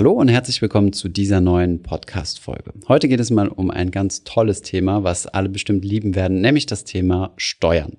Hallo und herzlich willkommen zu dieser neuen Podcast-Folge. Heute geht es mal um ein ganz tolles Thema, was alle bestimmt lieben werden, nämlich das Thema Steuern.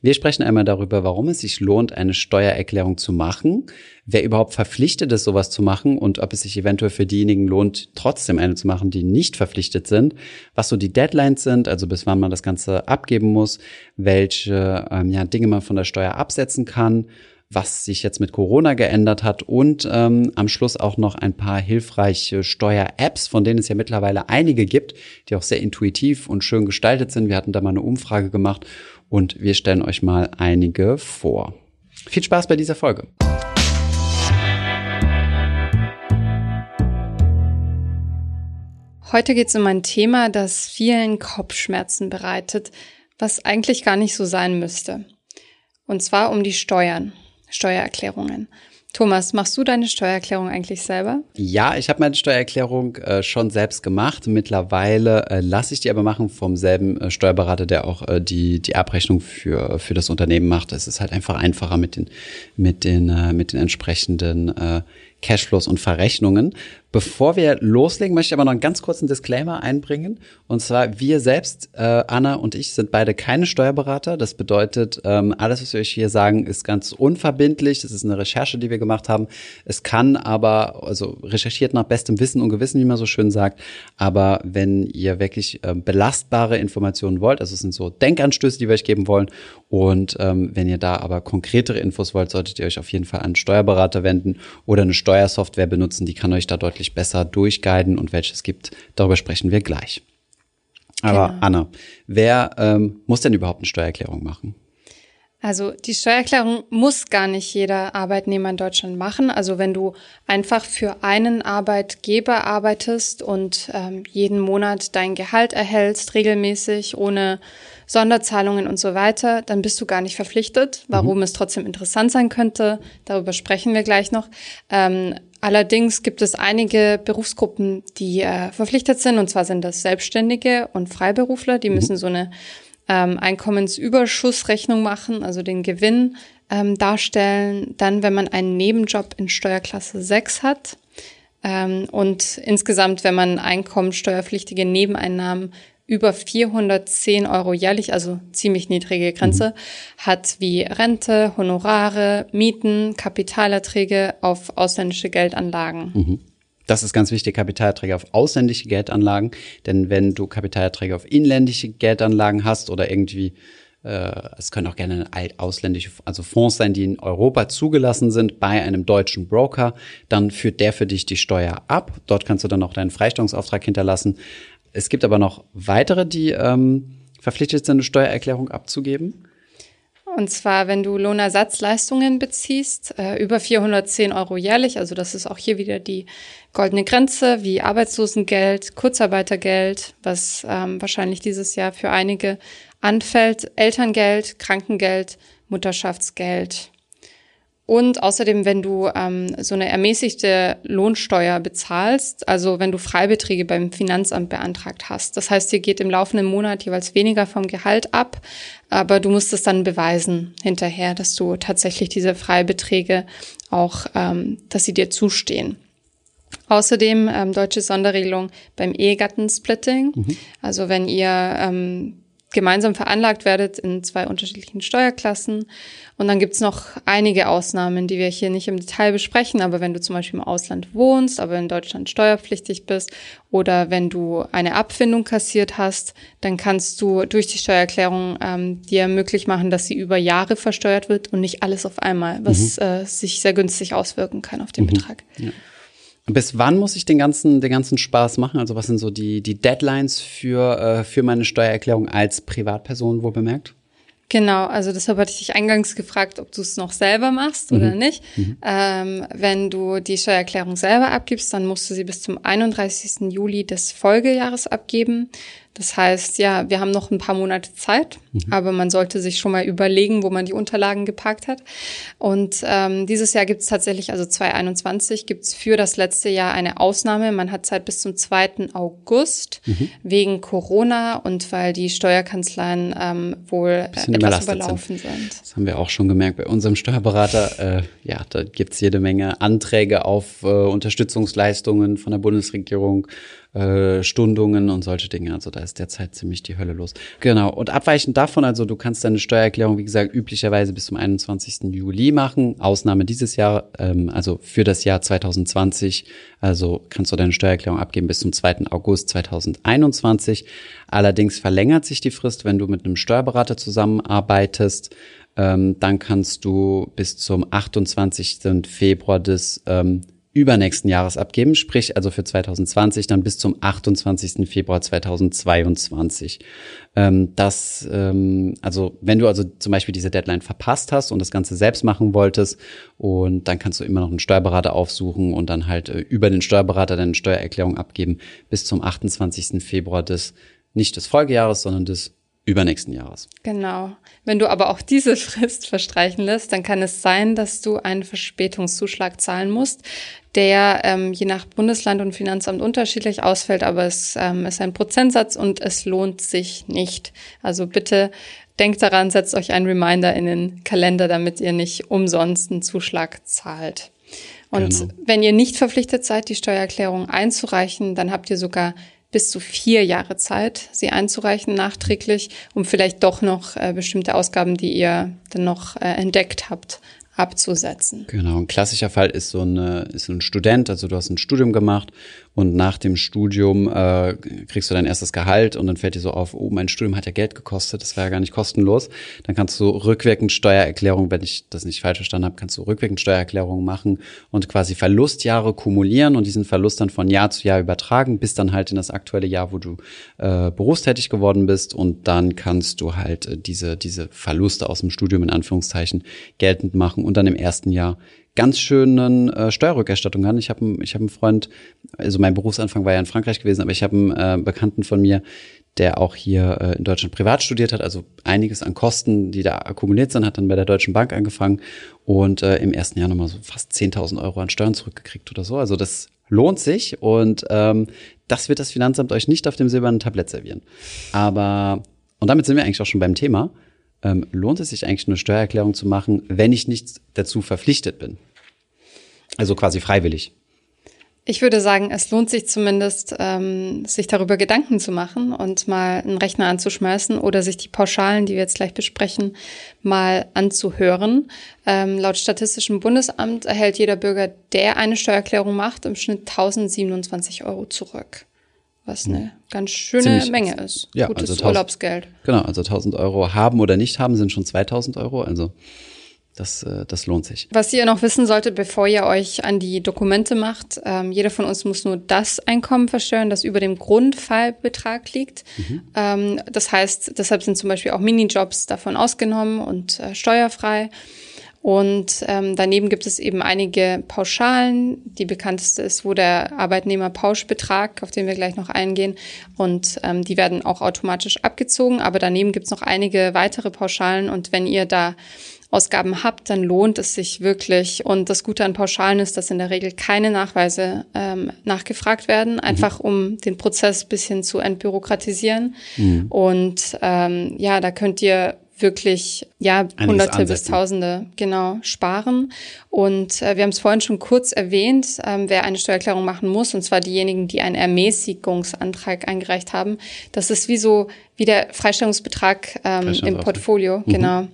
Wir sprechen einmal darüber, warum es sich lohnt, eine Steuererklärung zu machen, wer überhaupt verpflichtet ist, sowas zu machen und ob es sich eventuell für diejenigen lohnt, trotzdem eine zu machen, die nicht verpflichtet sind, was so die Deadlines sind, also bis wann man das Ganze abgeben muss, welche ähm, ja, Dinge man von der Steuer absetzen kann was sich jetzt mit Corona geändert hat und ähm, am Schluss auch noch ein paar hilfreiche Steuer-Apps, von denen es ja mittlerweile einige gibt, die auch sehr intuitiv und schön gestaltet sind. Wir hatten da mal eine Umfrage gemacht und wir stellen euch mal einige vor. Viel Spaß bei dieser Folge. Heute geht es um ein Thema, das vielen Kopfschmerzen bereitet, was eigentlich gar nicht so sein müsste. Und zwar um die Steuern. Steuererklärungen. Thomas, machst du deine Steuererklärung eigentlich selber? Ja, ich habe meine Steuererklärung äh, schon selbst gemacht. Mittlerweile äh, lasse ich die aber machen vom selben äh, Steuerberater, der auch äh, die die Abrechnung für für das Unternehmen macht. Es ist halt einfach einfacher mit den mit den äh, mit den entsprechenden äh, Cashflows und Verrechnungen. Bevor wir loslegen, möchte ich aber noch einen ganz kurzen Disclaimer einbringen. Und zwar, wir selbst, äh, Anna und ich, sind beide keine Steuerberater. Das bedeutet, ähm, alles, was wir euch hier sagen, ist ganz unverbindlich. Das ist eine Recherche, die wir gemacht haben. Es kann aber, also recherchiert nach bestem Wissen und Gewissen, wie man so schön sagt. Aber wenn ihr wirklich äh, belastbare Informationen wollt, also es sind so Denkanstöße, die wir euch geben wollen. Und ähm, wenn ihr da aber konkretere Infos wollt, solltet ihr euch auf jeden Fall an einen Steuerberater wenden oder eine Steuersoftware benutzen. Die kann euch da deutlich deutlich besser durchguiden und welche es gibt, darüber sprechen wir gleich. Aber genau. Anna, wer ähm, muss denn überhaupt eine Steuererklärung machen? Also die Steuererklärung muss gar nicht jeder Arbeitnehmer in Deutschland machen. Also wenn du einfach für einen Arbeitgeber arbeitest und ähm, jeden Monat dein Gehalt erhältst, regelmäßig, ohne Sonderzahlungen und so weiter, dann bist du gar nicht verpflichtet. Warum mhm. es trotzdem interessant sein könnte, darüber sprechen wir gleich noch. Ähm, Allerdings gibt es einige Berufsgruppen, die äh, verpflichtet sind, und zwar sind das Selbstständige und Freiberufler, die mhm. müssen so eine ähm, Einkommensüberschussrechnung machen, also den Gewinn ähm, darstellen. Dann, wenn man einen Nebenjob in Steuerklasse 6 hat ähm, und insgesamt, wenn man einkommensteuerpflichtige Nebeneinnahmen über 410 Euro jährlich, also ziemlich niedrige Grenze, mhm. hat wie Rente, Honorare, Mieten, Kapitalerträge auf ausländische Geldanlagen. Mhm. Das ist ganz wichtig, Kapitalerträge auf ausländische Geldanlagen. Denn wenn du Kapitalerträge auf inländische Geldanlagen hast oder irgendwie, äh, es können auch gerne ausländische, also Fonds sein, die in Europa zugelassen sind bei einem deutschen Broker, dann führt der für dich die Steuer ab. Dort kannst du dann auch deinen Freistellungsauftrag hinterlassen. Es gibt aber noch weitere, die ähm, verpflichtet sind, eine Steuererklärung abzugeben. Und zwar, wenn du Lohnersatzleistungen beziehst, äh, über 410 Euro jährlich, also das ist auch hier wieder die goldene Grenze, wie Arbeitslosengeld, Kurzarbeitergeld, was ähm, wahrscheinlich dieses Jahr für einige anfällt, Elterngeld, Krankengeld, Mutterschaftsgeld und außerdem, wenn du ähm, so eine ermäßigte Lohnsteuer bezahlst, also wenn du Freibeträge beim Finanzamt beantragt hast. Das heißt, dir geht im laufenden Monat jeweils weniger vom Gehalt ab, aber du musst es dann beweisen hinterher, dass du tatsächlich diese Freibeträge auch, ähm, dass sie dir zustehen. Außerdem ähm, deutsche Sonderregelung beim Ehegattensplitting. Mhm. Also wenn ihr ähm, gemeinsam veranlagt werdet in zwei unterschiedlichen Steuerklassen. Und dann gibt's noch einige Ausnahmen, die wir hier nicht im Detail besprechen. Aber wenn du zum Beispiel im Ausland wohnst, aber in Deutschland steuerpflichtig bist oder wenn du eine Abfindung kassiert hast, dann kannst du durch die Steuererklärung ähm, dir möglich machen, dass sie über Jahre versteuert wird und nicht alles auf einmal, was mhm. äh, sich sehr günstig auswirken kann auf den mhm. Betrag. Ja. Bis wann muss ich den ganzen, den ganzen Spaß machen? Also was sind so die, die Deadlines für, äh, für meine Steuererklärung als Privatperson wohl bemerkt? Genau, also deshalb hatte ich dich eingangs gefragt, ob du es noch selber machst mhm. oder nicht. Mhm. Ähm, wenn du die Steuererklärung selber abgibst, dann musst du sie bis zum 31. Juli des Folgejahres abgeben. Das heißt, ja, wir haben noch ein paar Monate Zeit, mhm. aber man sollte sich schon mal überlegen, wo man die Unterlagen geparkt hat. Und ähm, dieses Jahr gibt es tatsächlich, also 2021, gibt es für das letzte Jahr eine Ausnahme. Man hat Zeit bis zum 2. August mhm. wegen Corona und weil die Steuerkanzleien ähm, wohl äh, etwas überlaufen sind. sind. Das haben wir auch schon gemerkt bei unserem Steuerberater. Äh, ja, da gibt's jede Menge Anträge auf äh, Unterstützungsleistungen von der Bundesregierung äh, Stundungen und solche Dinge. Also da ist derzeit ziemlich die Hölle los. Genau. Und abweichend davon, also du kannst deine Steuererklärung, wie gesagt, üblicherweise bis zum 21. Juli machen. Ausnahme dieses Jahr, ähm, also für das Jahr 2020. Also kannst du deine Steuererklärung abgeben bis zum 2. August 2021. Allerdings verlängert sich die Frist, wenn du mit einem Steuerberater zusammenarbeitest. Ähm, dann kannst du bis zum 28. Februar des ähm, übernächsten Jahres abgeben, sprich also für 2020 dann bis zum 28. Februar 2022. Ähm, das, ähm, also wenn du also zum Beispiel diese Deadline verpasst hast und das Ganze selbst machen wolltest, und dann kannst du immer noch einen Steuerberater aufsuchen und dann halt äh, über den Steuerberater deine Steuererklärung abgeben bis zum 28. Februar des nicht des Folgejahres, sondern des übernächsten Jahres. Genau. Wenn du aber auch diese Frist verstreichen lässt, dann kann es sein, dass du einen Verspätungszuschlag zahlen musst, der ähm, je nach Bundesland und Finanzamt unterschiedlich ausfällt, aber es ähm, ist ein Prozentsatz und es lohnt sich nicht. Also bitte denkt daran, setzt euch einen Reminder in den Kalender, damit ihr nicht umsonst einen Zuschlag zahlt. Und genau. wenn ihr nicht verpflichtet seid, die Steuererklärung einzureichen, dann habt ihr sogar bis zu vier Jahre Zeit, sie einzureichen nachträglich, um vielleicht doch noch äh, bestimmte Ausgaben, die ihr dann noch äh, entdeckt habt, abzusetzen. Genau, ein klassischer Fall ist so, eine, ist so ein Student, also du hast ein Studium gemacht und nach dem Studium äh, kriegst du dein erstes Gehalt und dann fällt dir so auf, oh, mein Studium hat ja Geld gekostet, das war ja gar nicht kostenlos. Dann kannst du rückwirkend Steuererklärung, wenn ich das nicht falsch verstanden habe, kannst du rückwirkend Steuererklärung machen und quasi Verlustjahre kumulieren und diesen Verlust dann von Jahr zu Jahr übertragen, bis dann halt in das aktuelle Jahr, wo du äh, berufstätig geworden bist und dann kannst du halt äh, diese, diese Verluste aus dem Studium in Anführungszeichen geltend machen und dann im ersten Jahr ganz schönen äh, Steuerrückerstattung an. Ich habe ich hab einen Freund, also mein Berufsanfang war ja in Frankreich gewesen, aber ich habe einen äh, Bekannten von mir, der auch hier äh, in Deutschland privat studiert hat, also einiges an Kosten, die da akkumuliert sind, hat dann bei der Deutschen Bank angefangen und äh, im ersten Jahr nochmal so fast 10.000 Euro an Steuern zurückgekriegt oder so. Also das lohnt sich und ähm, das wird das Finanzamt euch nicht auf dem silbernen Tablett servieren. Aber, und damit sind wir eigentlich auch schon beim Thema ähm, lohnt es sich eigentlich eine Steuererklärung zu machen, wenn ich nicht dazu verpflichtet bin? Also quasi freiwillig. Ich würde sagen, es lohnt sich zumindest, ähm, sich darüber Gedanken zu machen und mal einen Rechner anzuschmeißen oder sich die Pauschalen, die wir jetzt gleich besprechen, mal anzuhören. Ähm, laut Statistischem Bundesamt erhält jeder Bürger, der eine Steuererklärung macht, im Schnitt 1027 Euro zurück was eine hm. ganz schöne Ziemlich, Menge ist. Ja, Gutes also 1000, Urlaubsgeld. Genau, also 1000 Euro haben oder nicht haben sind schon 2000 Euro. Also das, äh, das lohnt sich. Was ihr noch wissen solltet, bevor ihr euch an die Dokumente macht, ähm, jeder von uns muss nur das Einkommen versteuern, das über dem Grundfallbetrag liegt. Mhm. Ähm, das heißt, deshalb sind zum Beispiel auch Minijobs davon ausgenommen und äh, steuerfrei. Und ähm, daneben gibt es eben einige Pauschalen. Die bekannteste ist, wo der Arbeitnehmerpauschbetrag, auf den wir gleich noch eingehen. Und ähm, die werden auch automatisch abgezogen. Aber daneben gibt es noch einige weitere Pauschalen. Und wenn ihr da Ausgaben habt, dann lohnt es sich wirklich. Und das Gute an Pauschalen ist, dass in der Regel keine Nachweise ähm, nachgefragt werden, einfach mhm. um den Prozess bisschen zu entbürokratisieren. Mhm. Und ähm, ja, da könnt ihr wirklich ja Hunderte bis Tausende genau sparen. Und äh, wir haben es vorhin schon kurz erwähnt, ähm, wer eine Steuererklärung machen muss, und zwar diejenigen, die einen Ermäßigungsantrag eingereicht haben. Das ist wie so wie der Freistellungsbetrag ähm, im Portfolio, mhm. genau.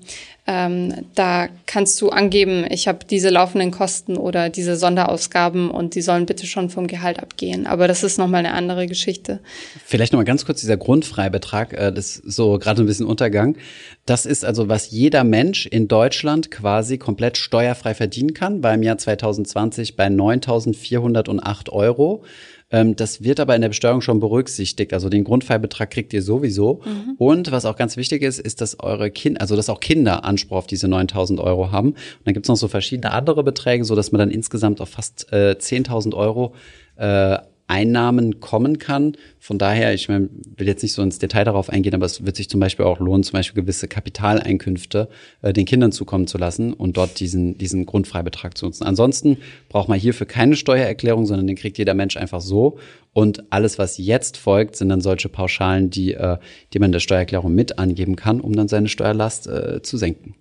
Ähm, da kannst du angeben, ich habe diese laufenden Kosten oder diese Sonderausgaben und die sollen bitte schon vom Gehalt abgehen. Aber das ist nochmal eine andere Geschichte. Vielleicht nochmal ganz kurz dieser Grundfreibetrag, äh, das ist so gerade ein bisschen Untergang. Das ist also, was jeder Mensch in Deutschland quasi komplett steuerfrei verdienen kann, war im Jahr 2020 bei 9.408 Euro. Ähm, das wird aber in der Besteuerung schon berücksichtigt. Also den Grundfallbetrag kriegt ihr sowieso. Mhm. Und was auch ganz wichtig ist, ist, dass eure Kinder, also dass auch Kinder Anspruch auf diese 9000 Euro haben. Und dann gibt's noch so verschiedene andere Beträge, so dass man dann insgesamt auf fast äh, 10.000 Euro äh, Einnahmen kommen kann. Von daher, ich mein, will jetzt nicht so ins Detail darauf eingehen, aber es wird sich zum Beispiel auch lohnen, zum Beispiel gewisse Kapitaleinkünfte äh, den Kindern zukommen zu lassen und dort diesen, diesen Grundfreibetrag zu nutzen. Ansonsten braucht man hierfür keine Steuererklärung, sondern den kriegt jeder Mensch einfach so. Und alles, was jetzt folgt, sind dann solche Pauschalen, die, äh, die man in der Steuererklärung mit angeben kann, um dann seine Steuerlast äh, zu senken.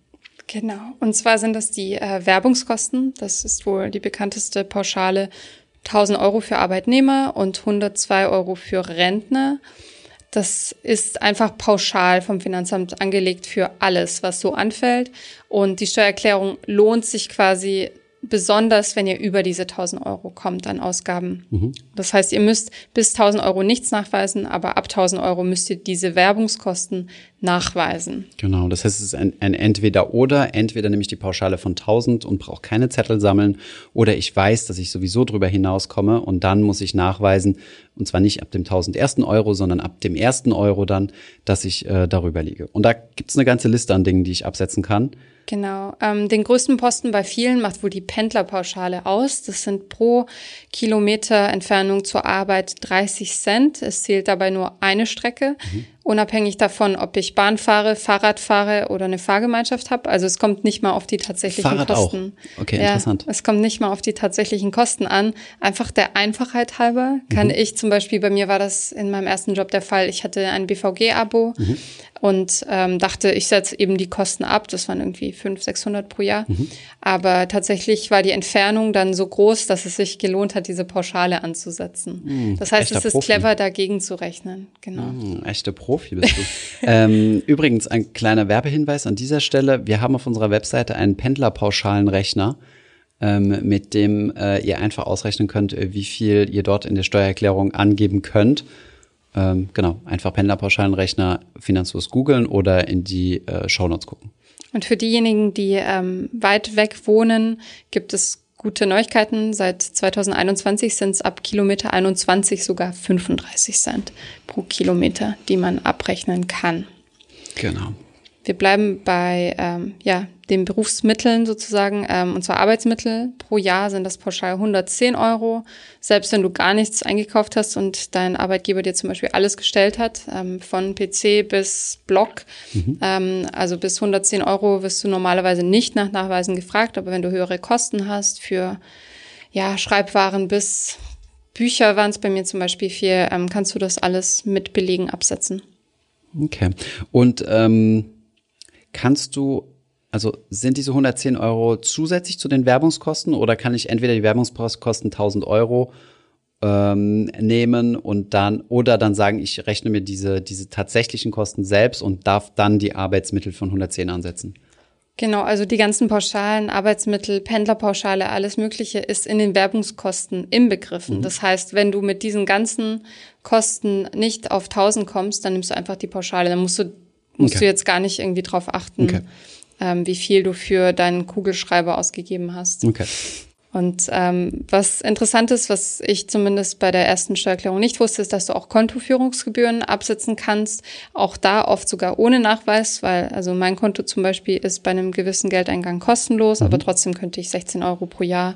Genau. Und zwar sind das die äh, Werbungskosten. Das ist wohl die bekannteste Pauschale 1000 Euro für Arbeitnehmer und 102 Euro für Rentner. Das ist einfach pauschal vom Finanzamt angelegt für alles, was so anfällt. Und die Steuererklärung lohnt sich quasi besonders wenn ihr über diese 1000 Euro kommt an Ausgaben. Mhm. Das heißt, ihr müsst bis 1000 Euro nichts nachweisen, aber ab 1000 Euro müsst ihr diese Werbungskosten nachweisen. Genau, das heißt, es ist ein, ein Entweder-Oder. Entweder nehme ich die Pauschale von 1000 und brauche keine Zettel sammeln oder ich weiß, dass ich sowieso drüber hinauskomme und dann muss ich nachweisen, und zwar nicht ab dem 1001. Euro, sondern ab dem ersten Euro dann, dass ich äh, darüber liege. Und da gibt es eine ganze Liste an Dingen, die ich absetzen kann. Genau. Ähm, den größten Posten bei vielen macht wohl die Pendlerpauschale aus. Das sind pro Kilometer Entfernung zur Arbeit 30 Cent. Es zählt dabei nur eine Strecke. Mhm unabhängig davon, ob ich Bahn fahre, Fahrrad fahre oder eine Fahrgemeinschaft habe. Also es kommt nicht mal auf die tatsächlichen Fahrrad Kosten. Auch. Okay, ja, interessant. Es kommt nicht mal auf die tatsächlichen Kosten an. Einfach der Einfachheit halber kann mhm. ich zum Beispiel, bei mir war das in meinem ersten Job der Fall, ich hatte ein BVG-Abo mhm. und ähm, dachte, ich setze eben die Kosten ab. Das waren irgendwie 500, 600 pro Jahr. Mhm. Aber tatsächlich war die Entfernung dann so groß, dass es sich gelohnt hat, diese Pauschale anzusetzen. Mhm. Das heißt, es ist Profi. clever, dagegen zu rechnen. Genau. Mhm, echte Pro Profi bist du. ähm, übrigens, ein kleiner Werbehinweis an dieser Stelle. Wir haben auf unserer Webseite einen Pendlerpauschalenrechner, ähm, mit dem äh, ihr einfach ausrechnen könnt, äh, wie viel ihr dort in der Steuererklärung angeben könnt. Ähm, genau, einfach Pendlerpauschalenrechner Finanzlos googeln oder in die äh, Shownotes gucken. Und für diejenigen, die ähm, weit weg wohnen, gibt es gute Neuigkeiten. Seit 2021 sind es ab Kilometer 21 sogar 35 Cent pro Kilometer, die man abrechnen kann. Genau. Wir bleiben bei ähm, ja, den Berufsmitteln sozusagen, ähm, und zwar Arbeitsmittel. Pro Jahr sind das pauschal 110 Euro. Selbst wenn du gar nichts eingekauft hast und dein Arbeitgeber dir zum Beispiel alles gestellt hat, ähm, von PC bis Blog, mhm. ähm, also bis 110 Euro wirst du normalerweise nicht nach Nachweisen gefragt, aber wenn du höhere Kosten hast für ja, Schreibwaren bis Bücher waren es bei mir zum Beispiel viel, ähm, kannst du das alles mit Belegen absetzen. Okay. Und ähm Kannst du, also sind diese 110 Euro zusätzlich zu den Werbungskosten oder kann ich entweder die Werbungskosten 1000 Euro ähm, nehmen und dann oder dann sagen, ich rechne mir diese, diese tatsächlichen Kosten selbst und darf dann die Arbeitsmittel von 110 ansetzen? Genau, also die ganzen Pauschalen, Arbeitsmittel, Pendlerpauschale, alles Mögliche ist in den Werbungskosten inbegriffen. Mhm. Das heißt, wenn du mit diesen ganzen Kosten nicht auf 1000 kommst, dann nimmst du einfach die Pauschale. Dann musst du musst okay. du jetzt gar nicht irgendwie drauf achten, okay. ähm, wie viel du für deinen Kugelschreiber ausgegeben hast. Okay. Und ähm, was interessant ist, was ich zumindest bei der ersten Steuererklärung nicht wusste, ist, dass du auch Kontoführungsgebühren absetzen kannst. Auch da oft sogar ohne Nachweis, weil also mein Konto zum Beispiel ist bei einem gewissen Geldeingang kostenlos, mhm. aber trotzdem könnte ich 16 Euro pro Jahr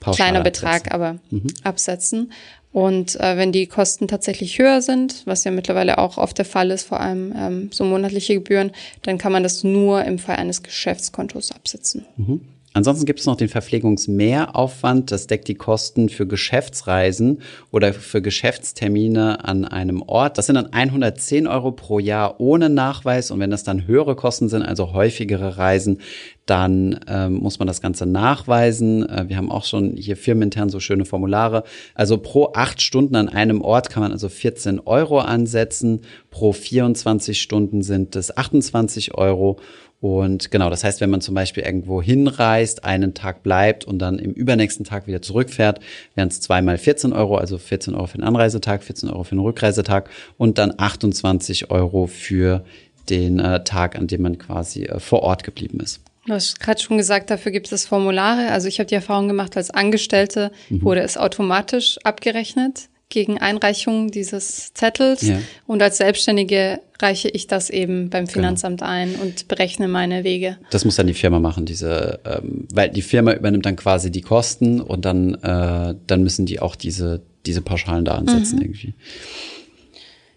Pauschal kleiner absetzen. Betrag, aber mhm. absetzen. Und äh, wenn die Kosten tatsächlich höher sind, was ja mittlerweile auch oft der Fall ist, vor allem ähm, so monatliche Gebühren, dann kann man das nur im Fall eines Geschäftskontos absetzen. Mhm. Ansonsten gibt es noch den Verpflegungsmehraufwand. Das deckt die Kosten für Geschäftsreisen oder für Geschäftstermine an einem Ort. Das sind dann 110 Euro pro Jahr ohne Nachweis. Und wenn das dann höhere Kosten sind, also häufigere Reisen, dann ähm, muss man das Ganze nachweisen. Äh, wir haben auch schon hier firmenintern so schöne Formulare. Also pro acht Stunden an einem Ort kann man also 14 Euro ansetzen. Pro 24 Stunden sind es 28 Euro. Und genau, das heißt, wenn man zum Beispiel irgendwo hinreist, einen Tag bleibt und dann im übernächsten Tag wieder zurückfährt, wären es zweimal 14 Euro, also 14 Euro für den Anreisetag, 14 Euro für den Rückreisetag und dann 28 Euro für den äh, Tag, an dem man quasi äh, vor Ort geblieben ist. Du hast gerade schon gesagt, dafür gibt es Formulare. Also ich habe die Erfahrung gemacht, als Angestellte mhm. wurde es automatisch abgerechnet gegen Einreichung dieses Zettels. Ja. Und als Selbstständige reiche ich das eben beim genau. Finanzamt genau. ein und berechne meine Wege. Das muss dann die Firma machen, diese, ähm, weil die Firma übernimmt dann quasi die Kosten und dann, äh, dann müssen die auch diese diese Pauschalen da ansetzen mhm. irgendwie.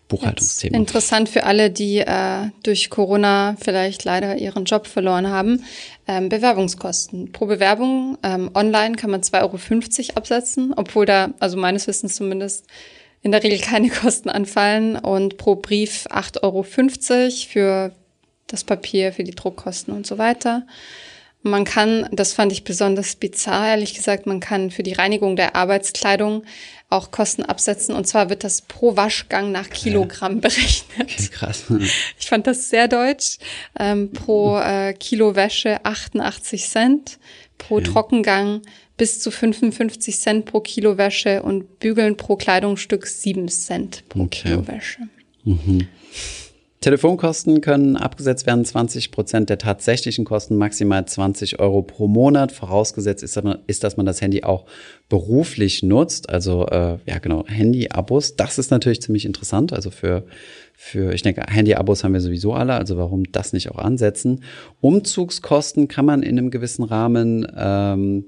Buchhaltungsthema. Interessant für alle, die äh, durch Corona vielleicht leider ihren Job verloren haben. Ähm, Bewerbungskosten. Pro Bewerbung ähm, online kann man 2,50 Euro absetzen, obwohl da, also meines Wissens zumindest, in der Regel keine Kosten anfallen. Und pro Brief 8,50 Euro für das Papier, für die Druckkosten und so weiter. Man kann, das fand ich besonders bizarr, ehrlich gesagt, man kann für die Reinigung der Arbeitskleidung auch Kosten absetzen. Und zwar wird das pro Waschgang nach Kilogramm berechnet. Okay, krass. Ich fand das sehr deutsch. Ähm, pro äh, Kilo Wäsche 88 Cent, pro okay. Trockengang bis zu 55 Cent pro Kilo Wäsche und Bügeln pro Kleidungsstück 7 Cent pro okay. Kilo Wäsche. Mhm. Telefonkosten können abgesetzt werden, 20 Prozent der tatsächlichen Kosten, maximal 20 Euro pro Monat. Vorausgesetzt ist, ist dass man das Handy auch beruflich nutzt. Also äh, ja genau, Handy-Abos. Das ist natürlich ziemlich interessant. Also für, für ich denke, Handy-Abos haben wir sowieso alle. Also warum das nicht auch ansetzen? Umzugskosten kann man in einem gewissen Rahmen ähm,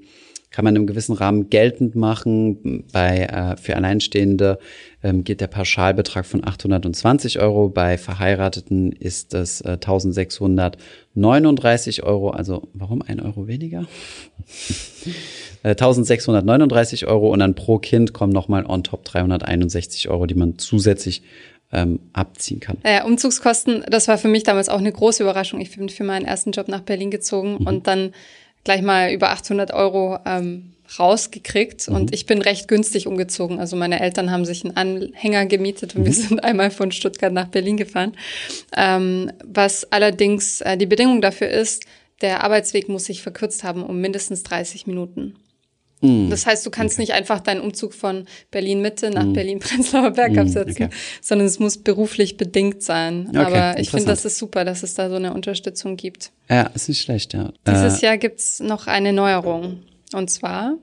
kann man im gewissen Rahmen geltend machen. Bei, äh, für Alleinstehende ähm, geht der Pauschalbetrag von 820 Euro. Bei Verheirateten ist es äh, 1639 Euro. Also warum ein Euro weniger? 1639 äh, Euro und dann pro Kind kommen nochmal on top 361 Euro, die man zusätzlich ähm, abziehen kann. Naja, Umzugskosten, das war für mich damals auch eine große Überraschung. Ich bin für meinen ersten Job nach Berlin gezogen mhm. und dann gleich mal über 800 Euro ähm, rausgekriegt mhm. und ich bin recht günstig umgezogen. Also meine Eltern haben sich einen Anhänger gemietet und mhm. wir sind einmal von Stuttgart nach Berlin gefahren. Ähm, was allerdings äh, die Bedingung dafür ist, der Arbeitsweg muss sich verkürzt haben um mindestens 30 Minuten. Mm. Das heißt, du kannst okay. nicht einfach deinen Umzug von Berlin Mitte nach mm. Berlin Prenzlauer Berg mm, absetzen, okay. sondern es muss beruflich bedingt sein. Okay, Aber ich finde, das ist super, dass es da so eine Unterstützung gibt. Ja, ist nicht schlecht, ja. Dieses äh, Jahr gibt's noch eine Neuerung. Und zwar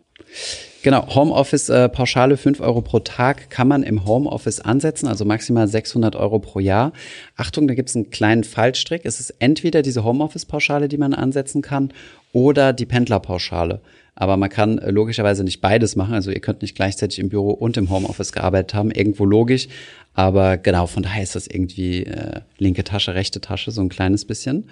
Genau, Homeoffice äh, Pauschale 5 Euro pro Tag kann man im Homeoffice ansetzen, also maximal 600 Euro pro Jahr. Achtung, da gibt es einen kleinen Fallstrick. Es ist entweder diese Homeoffice Pauschale, die man ansetzen kann, oder die Pendlerpauschale. Aber man kann äh, logischerweise nicht beides machen. Also ihr könnt nicht gleichzeitig im Büro und im Homeoffice gearbeitet haben. Irgendwo logisch. Aber genau, von daher ist das irgendwie äh, linke Tasche, rechte Tasche, so ein kleines bisschen.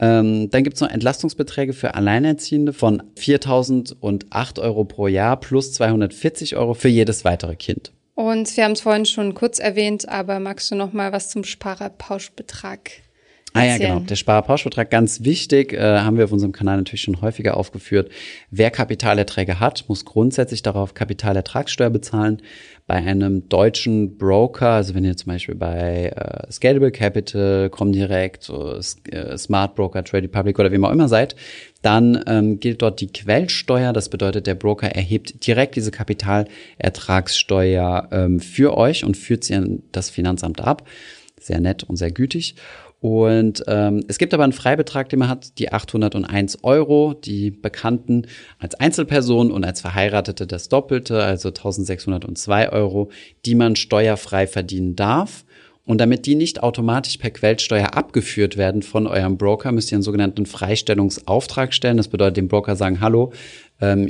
Ähm, dann gibt's noch Entlastungsbeträge für Alleinerziehende von 4.008 Euro pro Jahr plus 240 Euro für jedes weitere Kind. Und wir haben es vorhin schon kurz erwähnt, aber magst du noch mal was zum Sparerpauschbetrag Ah ja, genau. Der Sparerpauschbetrag, ganz wichtig, äh, haben wir auf unserem Kanal natürlich schon häufiger aufgeführt. Wer Kapitalerträge hat, muss grundsätzlich darauf Kapitalertragssteuer bezahlen. Bei einem deutschen Broker, also wenn ihr zum Beispiel bei äh, Scalable Capital, Comdirect, äh, Smart Broker, Trade Republic oder wem auch immer seid, dann ähm, gilt dort die Quellsteuer. Das bedeutet, der Broker erhebt direkt diese Kapitalertragssteuer ähm, für euch und führt sie an das Finanzamt ab. Sehr nett und sehr gütig. Und ähm, es gibt aber einen Freibetrag, den man hat, die 801 Euro, die Bekannten als Einzelperson und als Verheiratete das Doppelte, also 1602 Euro, die man steuerfrei verdienen darf. Und damit die nicht automatisch per Quellensteuer abgeführt werden von eurem Broker, müsst ihr einen sogenannten Freistellungsauftrag stellen. Das bedeutet dem Broker sagen, hallo,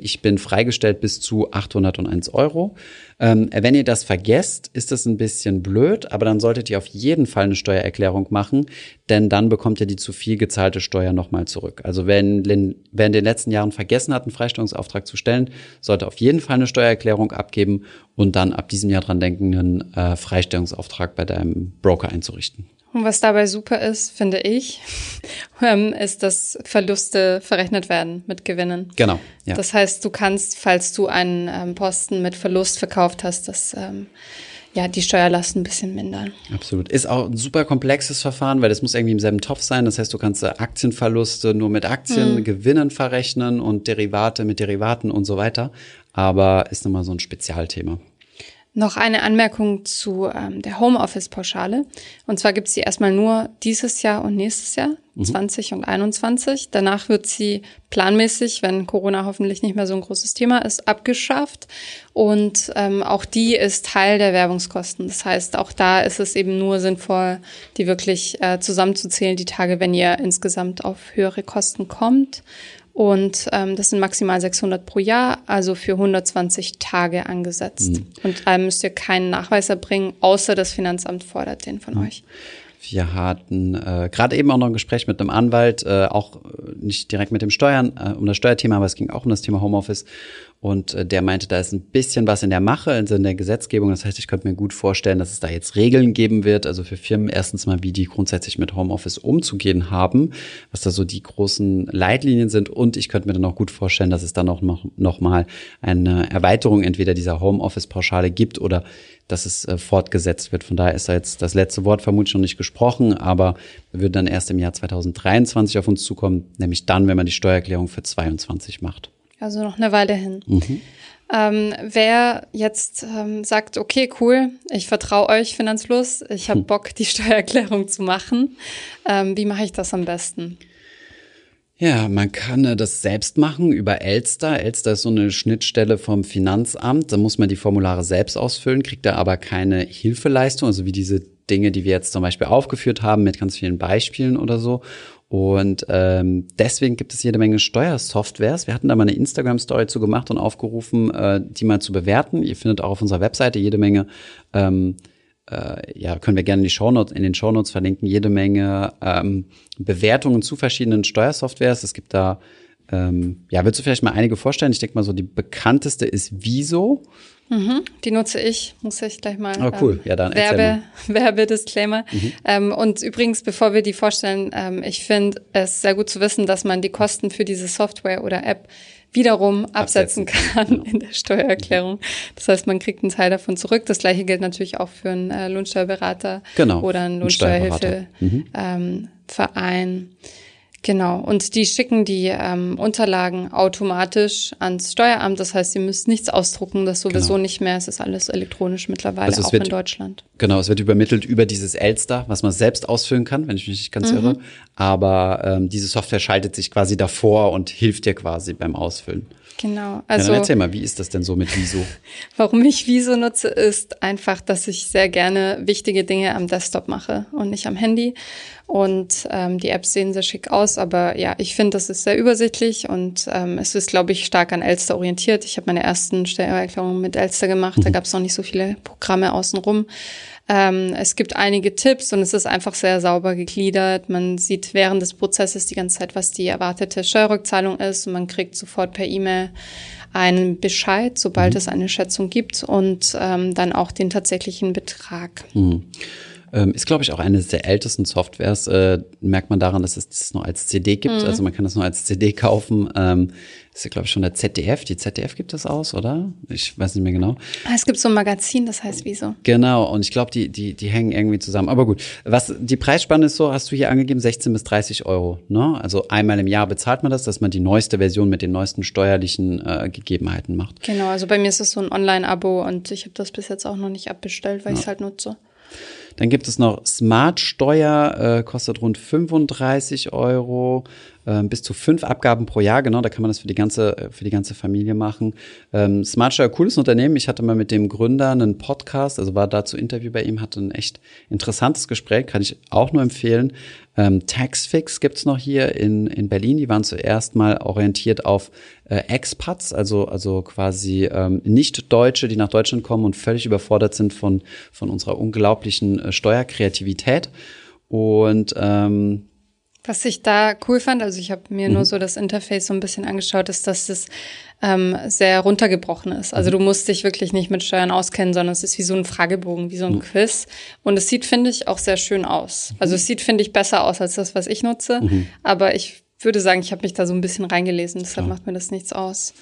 ich bin freigestellt bis zu 801 Euro. Ähm, wenn ihr das vergesst, ist das ein bisschen blöd, aber dann solltet ihr auf jeden Fall eine Steuererklärung machen, denn dann bekommt ihr die zu viel gezahlte Steuer nochmal zurück. Also wenn, wer in den letzten Jahren vergessen hat, einen Freistellungsauftrag zu stellen, sollte auf jeden Fall eine Steuererklärung abgeben und dann ab diesem Jahr dran denken, einen äh, Freistellungsauftrag bei deinem Broker einzurichten. Und was dabei super ist, finde ich, ähm, ist, dass Verluste verrechnet werden mit Gewinnen. Genau. Ja. Das heißt, du kannst, falls du einen ähm, Posten mit Verlust verkauft hast, das ähm, ja, die Steuerlast ein bisschen mindern. Absolut. Ist auch ein super komplexes Verfahren, weil das muss irgendwie im selben Topf sein. Das heißt, du kannst Aktienverluste nur mit Aktien, hm. Gewinnen verrechnen und Derivate mit Derivaten und so weiter. Aber ist nochmal so ein Spezialthema. Noch eine Anmerkung zu ähm, der Homeoffice-Pauschale. Und zwar gibt es sie erstmal nur dieses Jahr und nächstes Jahr, mhm. 20 und 21. Danach wird sie planmäßig, wenn Corona hoffentlich nicht mehr so ein großes Thema ist, abgeschafft. Und ähm, auch die ist Teil der Werbungskosten. Das heißt, auch da ist es eben nur sinnvoll, die wirklich äh, zusammenzuzählen, die Tage, wenn ihr insgesamt auf höhere Kosten kommt. Und ähm, das sind maximal 600 pro Jahr, also für 120 Tage angesetzt. Mhm. Und ähm, müsst ihr keinen Nachweis erbringen, außer das Finanzamt fordert den von mhm. euch. Wir hatten äh, gerade eben auch noch ein Gespräch mit einem Anwalt, äh, auch äh, nicht direkt mit dem Steuern, äh, um das Steuerthema, aber es ging auch um das Thema Homeoffice. Und äh, der meinte, da ist ein bisschen was in der Mache, also in der Gesetzgebung. Das heißt, ich könnte mir gut vorstellen, dass es da jetzt Regeln geben wird, also für Firmen erstens mal, wie die grundsätzlich mit Homeoffice umzugehen haben, was da so die großen Leitlinien sind. Und ich könnte mir dann auch gut vorstellen, dass es dann auch noch, noch mal eine Erweiterung entweder dieser Homeoffice-Pauschale gibt oder dass es äh, fortgesetzt wird. Von daher ist da jetzt das letzte Wort vermutlich noch nicht gesprochen, aber wird dann erst im Jahr 2023 auf uns zukommen, nämlich dann, wenn man die Steuererklärung für 22 macht. Also noch eine Weile hin. Mhm. Ähm, wer jetzt ähm, sagt, okay, cool, ich vertraue euch Finanzfluss, ich habe hm. Bock, die Steuererklärung zu machen, ähm, wie mache ich das am besten? Ja, man kann äh, das selbst machen über Elster. Elster ist so eine Schnittstelle vom Finanzamt. Da muss man die Formulare selbst ausfüllen, kriegt da aber keine Hilfeleistung, also wie diese Dinge, die wir jetzt zum Beispiel aufgeführt haben mit ganz vielen Beispielen oder so. Und ähm, deswegen gibt es jede Menge Steuersoftwares. Wir hatten da mal eine Instagram-Story zu gemacht und aufgerufen, äh, die mal zu bewerten. Ihr findet auch auf unserer Webseite jede Menge, ähm, äh, ja, können wir gerne in, die Shownotes, in den Shownotes verlinken, jede Menge ähm, Bewertungen zu verschiedenen Steuersoftwares. Es gibt da, ähm, ja, willst du vielleicht mal einige vorstellen? Ich denke mal so, die bekannteste ist Viso. Mhm, die nutze ich, muss ich gleich mal. Oh, cool. Ähm, ja, dann Werbe, Werbedisclaimer. Mhm. Ähm, und übrigens, bevor wir die vorstellen, ähm, ich finde es sehr gut zu wissen, dass man die Kosten für diese Software oder App wiederum absetzen, absetzen kann genau. in der Steuererklärung. Das heißt, man kriegt einen Teil davon zurück. Das gleiche gilt natürlich auch für einen äh, Lohnsteuerberater genau, oder einen Lohnsteuerhilfeverein. Mhm. Ähm. Genau, und die schicken die ähm, Unterlagen automatisch ans Steueramt. Das heißt, ihr müsst nichts ausdrucken, das sowieso genau. nicht mehr. Es ist alles elektronisch mittlerweile, also auch wird, in Deutschland. Genau, es wird übermittelt über dieses Elster, was man selbst ausfüllen kann, wenn ich mich nicht ganz mhm. irre. Aber ähm, diese Software schaltet sich quasi davor und hilft dir quasi beim Ausfüllen. Genau. Also, ja, dann erzähl mal, wie ist das denn so mit Viso? Warum ich Viso nutze, ist einfach, dass ich sehr gerne wichtige Dinge am Desktop mache und nicht am Handy. Und ähm, die Apps sehen sehr schick aus, aber ja, ich finde, das ist sehr übersichtlich und ähm, es ist, glaube ich, stark an Elster orientiert. Ich habe meine ersten Steuererklärungen mit Elster gemacht, mhm. da gab es noch nicht so viele Programme außenrum. Ähm, es gibt einige Tipps und es ist einfach sehr sauber gegliedert. Man sieht während des Prozesses die ganze Zeit, was die erwartete Steuerrückzahlung ist und man kriegt sofort per E-Mail einen Bescheid, sobald mhm. es eine Schätzung gibt und ähm, dann auch den tatsächlichen Betrag. Mhm. Ähm, ist, glaube ich, auch eine der ältesten Softwares. Äh, merkt man daran, dass es das nur als CD gibt. Mhm. Also man kann das nur als CD kaufen. Ähm, ist ja, glaube ich, schon der ZDF. Die ZDF gibt das aus, oder? Ich weiß nicht mehr genau. Ah, es gibt so ein Magazin, das heißt Wieso. Genau, und ich glaube, die, die, die hängen irgendwie zusammen. Aber gut, was die Preisspanne ist so, hast du hier angegeben, 16 bis 30 Euro. Ne? Also einmal im Jahr bezahlt man das, dass man die neueste Version mit den neuesten steuerlichen äh, Gegebenheiten macht. Genau, also bei mir ist es so ein Online-Abo und ich habe das bis jetzt auch noch nicht abbestellt, weil ja. ich es halt nutze. Dann gibt es noch Smart Steuer, äh, kostet rund 35 Euro ähm, bis zu fünf Abgaben pro Jahr, genau, da kann man das für die ganze, äh, für die ganze Familie machen. Ähm, Smartshare, cooles Unternehmen. Ich hatte mal mit dem Gründer einen Podcast, also war dazu Interview bei ihm, hatte ein echt interessantes Gespräch, kann ich auch nur empfehlen. Ähm, Taxfix gibt's noch hier in, in Berlin. Die waren zuerst mal orientiert auf äh, Expats, also, also quasi ähm, Nicht-Deutsche, die nach Deutschland kommen und völlig überfordert sind von, von unserer unglaublichen äh, Steuerkreativität. Und ähm, was ich da cool fand, also ich habe mir mhm. nur so das Interface so ein bisschen angeschaut, ist, dass es ähm, sehr runtergebrochen ist. Also mhm. du musst dich wirklich nicht mit Steuern auskennen, sondern es ist wie so ein Fragebogen, wie so ein mhm. Quiz. Und es sieht, finde ich, auch sehr schön aus. Also es sieht, finde ich, besser aus als das, was ich nutze. Mhm. Aber ich würde sagen, ich habe mich da so ein bisschen reingelesen, deshalb Klar. macht mir das nichts aus.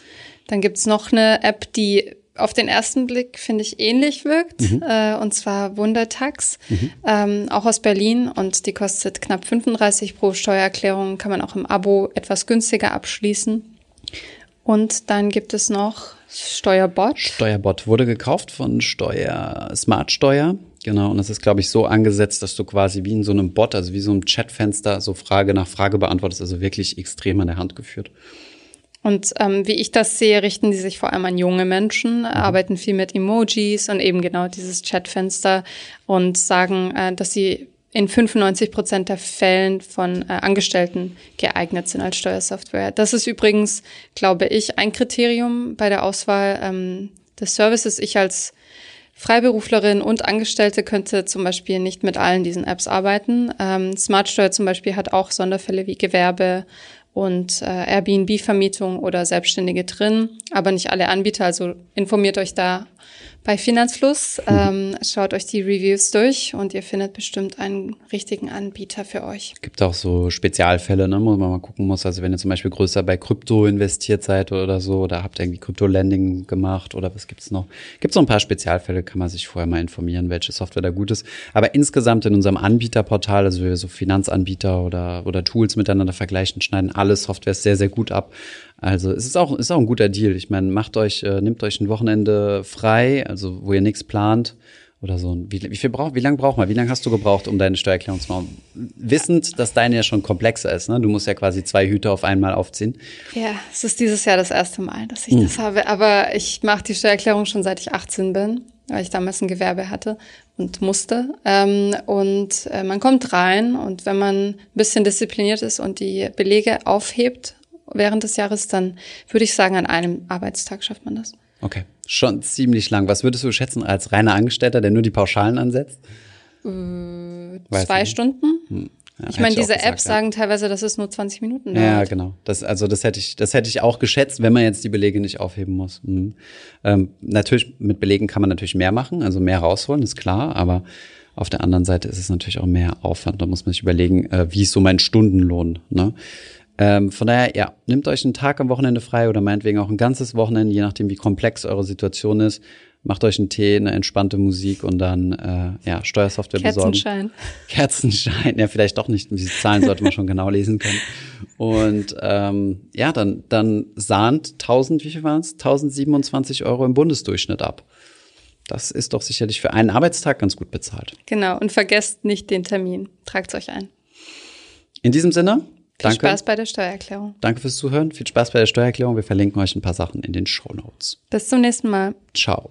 Dann gibt's noch eine App, die auf den ersten Blick, finde ich, ähnlich wirkt. Mhm. Äh, und zwar Wundertax, mhm. ähm, auch aus Berlin. Und die kostet knapp 35 pro Steuererklärung, kann man auch im Abo etwas günstiger abschließen. Und dann gibt es noch Steuerbot. Steuerbot wurde gekauft von Steuer, Smart Steuer. Genau, und das ist, glaube ich, so angesetzt, dass du quasi wie in so einem Bot, also wie so einem Chatfenster, so Frage nach Frage beantwortest, also wirklich extrem an der Hand geführt. Und ähm, wie ich das sehe, richten die sich vor allem an junge Menschen, mhm. arbeiten viel mit Emojis und eben genau dieses Chatfenster und sagen, äh, dass sie in 95 Prozent der Fällen von äh, Angestellten geeignet sind als Steuersoftware. Das ist übrigens, glaube ich, ein Kriterium bei der Auswahl ähm, des Services. Ich als Freiberuflerin und Angestellte könnte zum Beispiel nicht mit allen diesen Apps arbeiten. Ähm, Smartsteuer zum Beispiel hat auch Sonderfälle wie Gewerbe und äh, Airbnb-Vermietung oder Selbstständige drin, aber nicht alle Anbieter. Also informiert euch da bei Finanzfluss. Ähm, schaut euch die Reviews durch und ihr findet bestimmt einen richtigen Anbieter für euch. Gibt auch so Spezialfälle, ne, wo man mal gucken muss. Also wenn ihr zum Beispiel größer bei Krypto investiert seid oder so, oder habt irgendwie Krypto-Landing gemacht oder was gibt's noch? Gibt so ein paar Spezialfälle, kann man sich vorher mal informieren, welche Software da gut ist. Aber insgesamt in unserem Anbieterportal, also wir so Finanzanbieter oder, oder Tools miteinander vergleichen, schneiden alle Softwares sehr, sehr gut ab. Also es ist auch, ist auch ein guter Deal. Ich meine, macht euch, äh, nehmt euch ein Wochenende frei, also wo ihr nichts plant oder so. Wie, wie viel braucht, wie lange braucht man? Wie lange hast du gebraucht, um deine Steuererklärung zu machen? Wissend, dass deine ja schon komplexer ist, ne? Du musst ja quasi zwei Hüte auf einmal aufziehen. Ja, es ist dieses Jahr das erste Mal, dass ich hm. das habe. Aber ich mache die Steuererklärung schon seit ich 18 bin, weil ich damals ein Gewerbe hatte und musste. Ähm, und äh, man kommt rein und wenn man ein bisschen diszipliniert ist und die Belege aufhebt während des Jahres, dann würde ich sagen, an einem Arbeitstag schafft man das. Okay, schon ziemlich lang. Was würdest du schätzen als reiner Angestellter, der nur die Pauschalen ansetzt? Äh, zwei Stunden. Hm. Ja, ich meine, diese gesagt, Apps sagen teilweise, dass es nur 20 Minuten dauert. Ja, genau. Das, also das hätte ich, das hätte ich auch geschätzt, wenn man jetzt die Belege nicht aufheben muss. Mhm. Ähm, natürlich, mit Belegen kann man natürlich mehr machen, also mehr rausholen, ist klar, aber auf der anderen Seite ist es natürlich auch mehr Aufwand. Da muss man sich überlegen, äh, wie ist so mein Stundenlohn. Ne? Ähm, von daher, ja, nehmt euch einen Tag am Wochenende frei oder meinetwegen auch ein ganzes Wochenende, je nachdem, wie komplex eure Situation ist. Macht euch einen Tee, eine entspannte Musik und dann äh, ja, Steuersoftware Kerzenschein. besorgen. Kerzenschein. Kerzenschein, ja, vielleicht doch nicht. Diese Zahlen sollte man schon genau lesen können. Und ähm, ja, dann, dann sahnt 1000, wie viel waren es? 1027 Euro im Bundesdurchschnitt ab. Das ist doch sicherlich für einen Arbeitstag ganz gut bezahlt. Genau, und vergesst nicht den Termin. Tragt euch ein. In diesem Sinne, viel Danke. Spaß bei der Steuererklärung. Danke fürs Zuhören. Viel Spaß bei der Steuererklärung. Wir verlinken euch ein paar Sachen in den Show Notes. Bis zum nächsten Mal. Ciao.